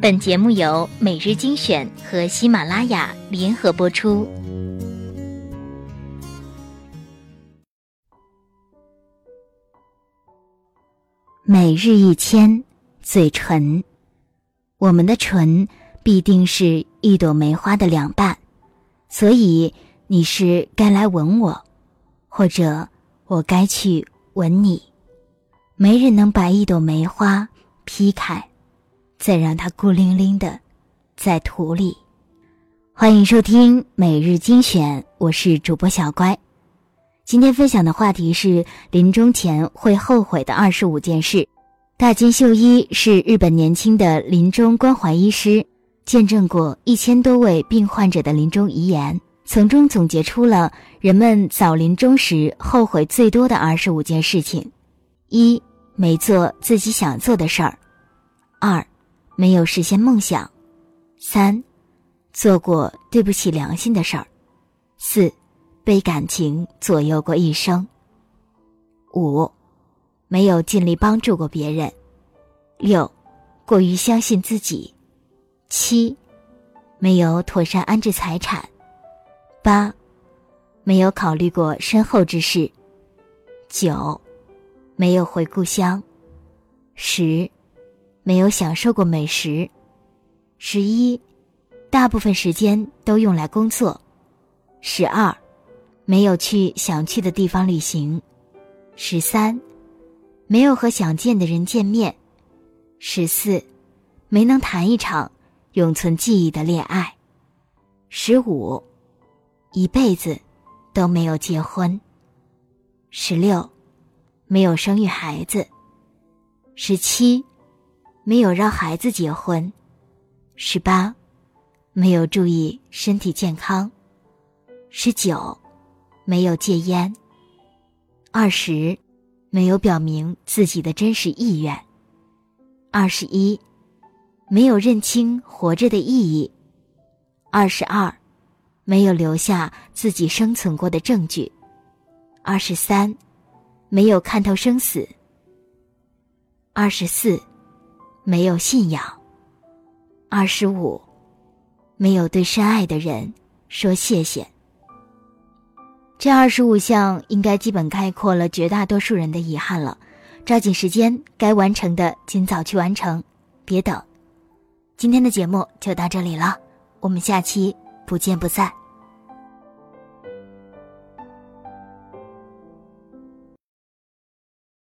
本节目由每日精选和喜马拉雅联合播出。每日一千，嘴唇，我们的唇必定是一朵梅花的两半，所以你是该来吻我，或者我该去吻你。没人能把一朵梅花劈开。再让它孤零零的在土里。欢迎收听每日精选，我是主播小乖。今天分享的话题是临终前会后悔的二十五件事。大金秀一是日本年轻的临终关怀医师，见证过一千多位病患者的临终遗言，从中总结出了人们早临终时后悔最多的二十五件事情：一、没做自己想做的事儿；二、没有实现梦想，三，做过对不起良心的事儿，四，被感情左右过一生。五，没有尽力帮助过别人，六，过于相信自己，七，没有妥善安置财产，八，没有考虑过身后之事，九，没有回故乡，十。没有享受过美食，十一，大部分时间都用来工作，十二，没有去想去的地方旅行，十三，没有和想见的人见面，十四，没能谈一场永存记忆的恋爱，十五，一辈子都没有结婚，十六，没有生育孩子，十七。没有让孩子结婚，十八，没有注意身体健康，十九，没有戒烟，二十，没有表明自己的真实意愿，二十一，没有认清活着的意义，二十二，没有留下自己生存过的证据，二十三，没有看透生死，二十四。没有信仰。二十五，没有对深爱的人说谢谢。这二十五项应该基本概括了绝大多数人的遗憾了。抓紧时间，该完成的尽早去完成，别等。今天的节目就到这里了，我们下期不见不散。